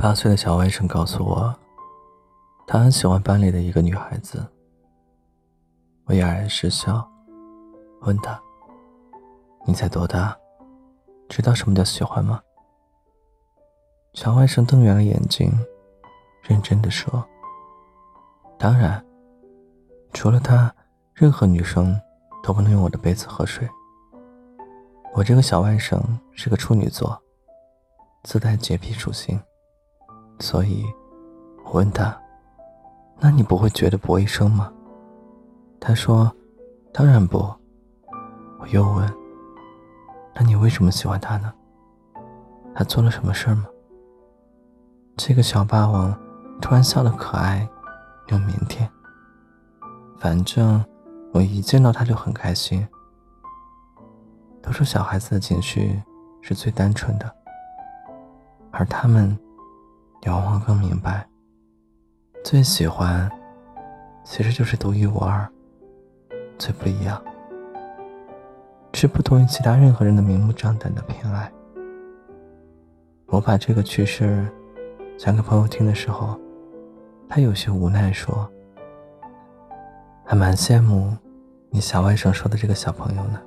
八岁的小外甥告诉我，他很喜欢班里的一个女孩子。我哑然失笑，问他：“你才多大？知道什么叫喜欢吗？”小外甥瞪圆了眼睛，认真的说：“当然，除了她，任何女生都不能用我的杯子喝水。我这个小外甥是个处女座，自带洁癖属性。”所以，我问他：“那你不会觉得不卫生吗？”他说：“当然不。”我又问：“那你为什么喜欢他呢？他做了什么事儿吗？”这个小霸王突然笑得可爱又腼腆。反正我一见到他就很开心。都说小孩子的情绪是最单纯的，而他们。你往往更明白，最喜欢其实就是独一无二，最不一样，是不同于其他任何人的明目张胆的偏爱。我把这个趣事讲给朋友听的时候，他有些无奈说：“还蛮羡慕你小外甥说的这个小朋友呢。”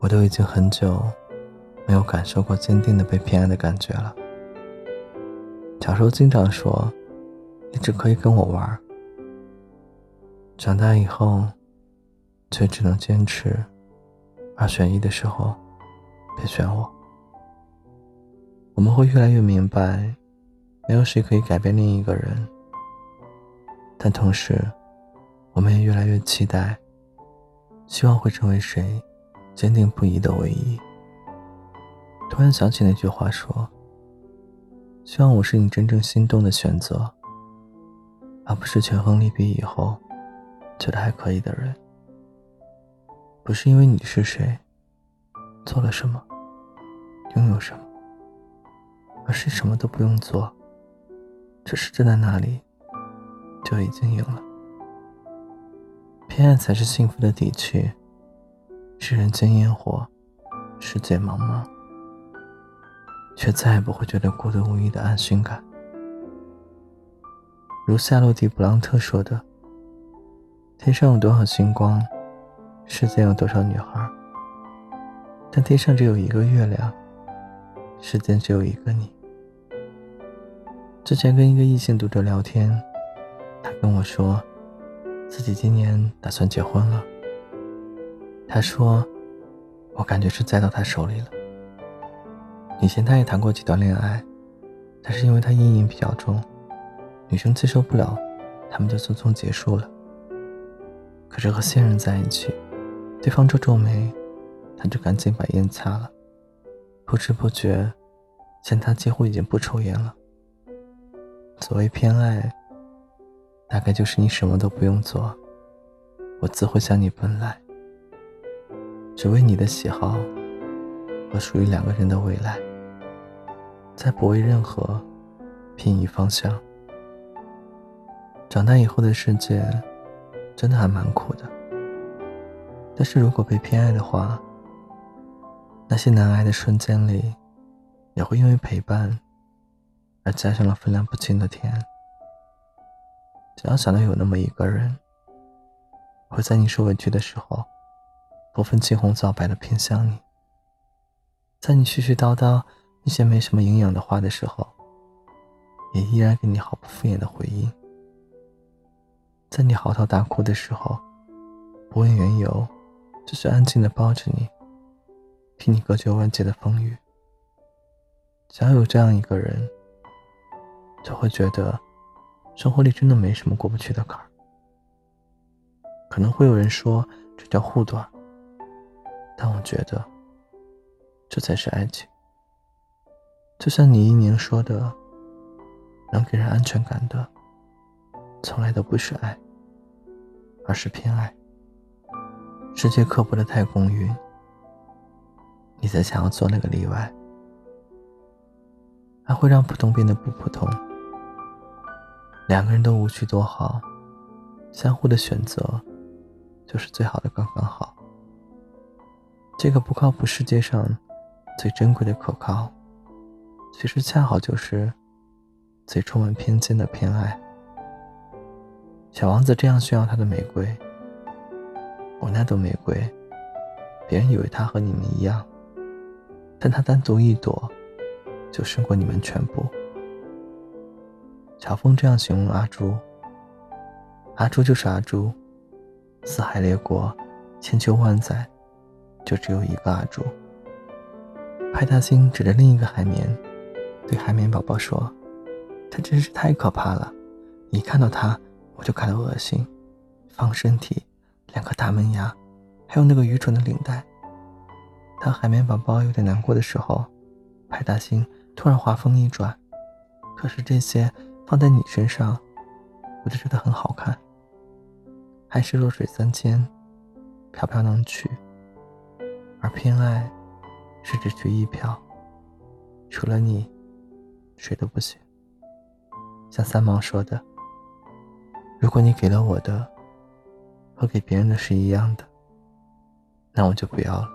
我都已经很久没有感受过坚定的被偏爱的感觉了。小时候经常说：“你只可以跟我玩。”长大以后，却只能坚持二选一的时候，别选我。我们会越来越明白，没有谁可以改变另一个人，但同时，我们也越来越期待，希望会成为谁坚定不移的唯一。突然想起那句话说。希望我是你真正心动的选择，而不是权衡利弊以后觉得还可以的人。不是因为你是谁，做了什么，拥有什么，而是什么都不用做，只是站在那里，就已经赢了。偏爱才是幸福的底气。是人间烟火，世界茫茫。却再也不会觉得孤独无依的安心感。如夏洛蒂·布朗特说的：“天上有多少星光，世间有多少女孩。但天上只有一个月亮，世间只有一个你。”之前跟一个异性读者聊天，他跟我说，自己今年打算结婚了。他说：“我感觉是栽到他手里了。”以前他也谈过几段恋爱，但是因为他阴影比较重，女生接受不了，他们就匆匆结束了。可是和现任在一起，对方皱皱眉，他就赶紧把烟掐了。不知不觉，现他几乎已经不抽烟了。所谓偏爱，大概就是你什么都不用做，我自会向你奔来，只为你的喜好和属于两个人的未来。再不为任何偏移方向。长大以后的世界，真的还蛮苦的。但是如果被偏爱的话，那些难挨的瞬间里，也会因为陪伴而加上了分量不轻的甜。只要想到有那么一个人，会在你受委屈的时候，不分青红皂白的偏向你，在你絮絮叨叨。一些没什么营养的话的时候，也依然给你毫不敷衍的回应。在你嚎啕大哭的时候，不问缘由，只是安静的抱着你，替你隔绝万劫的风雨。只要有这样一个人，就会觉得生活里真的没什么过不去的坎儿。可能会有人说这叫护短，但我觉得这才是爱情。就像你一宁说的，能给人安全感的，从来都不是爱，而是偏爱。世界刻薄的太公允，你才想要做那个例外。爱会让普通变得不普通，两个人都无趣多好，相互的选择，就是最好的刚刚好。这个不靠谱世界上最珍贵的可靠。其实恰好就是最充满偏见的偏爱。小王子这样炫耀他的玫瑰，我那朵玫瑰，别人以为它和你们一样，但它单独一朵，就胜过你们全部。乔峰这样形容阿朱：阿朱就是阿朱，四海列国，千秋万载，就只有一个阿朱。派大星指着另一个海绵，对海绵宝宝说：“它真是太可怕了，一看到它。”我就感到恶心，方身体，两颗大门牙，还有那个愚蠢的领带。当海绵宝宝有点难过的时候，派大星突然话锋一转：“可是这些放在你身上，我就觉得很好看。还是弱水三千，飘飘能去，而偏爱是只取一瓢，除了你，谁都不行。”像三毛说的。如果你给了我的和给别人的是一样的，那我就不要了。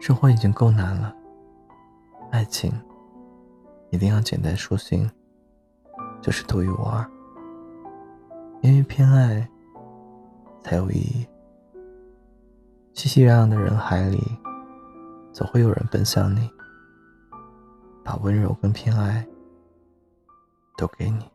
生活已经够难了，爱情一定要简单舒心，就是独一无二。因为偏爱才有意义。熙熙攘攘的人海里，总会有人奔向你，把温柔跟偏爱都给你。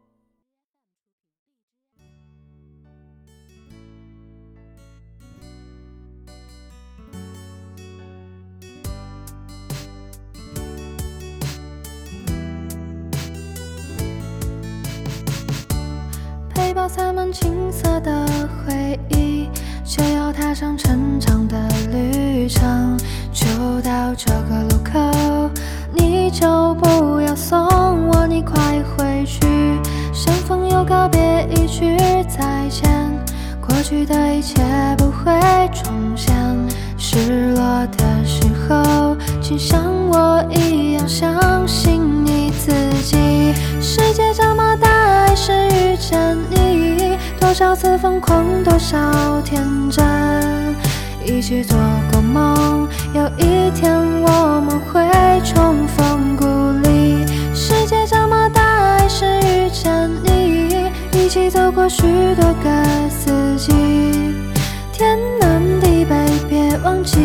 背包塞满青涩的回忆，就要踏上成长的告别，一句再见，过去的一切不会重现。失落的时候，请像我一样相信你自己。世界这么大，还是遇见你。多少次疯狂，多少天真，一起做过梦，有一天我们会重逢过许多个四季，天南地北，别忘记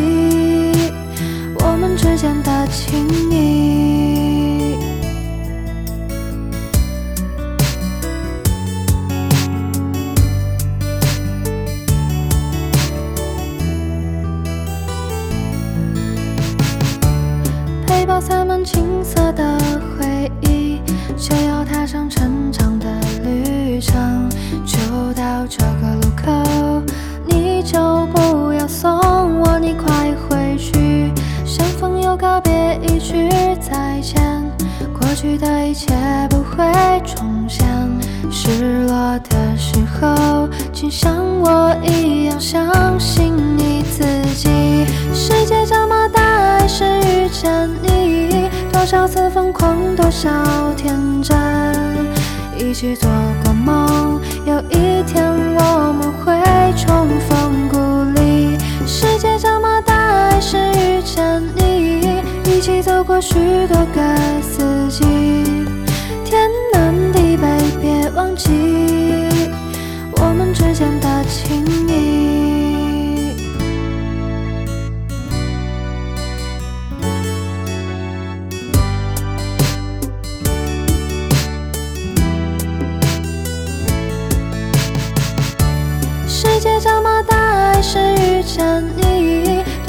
我们之间的情谊。告别，一句再见，过去的一切不会重现。失落的时候，请像我一样相信你自己。世界这么大，还是遇见你。多少次疯狂，多少天真，一起做过梦，有一天我们会过许多个四季，天南地北，别忘记。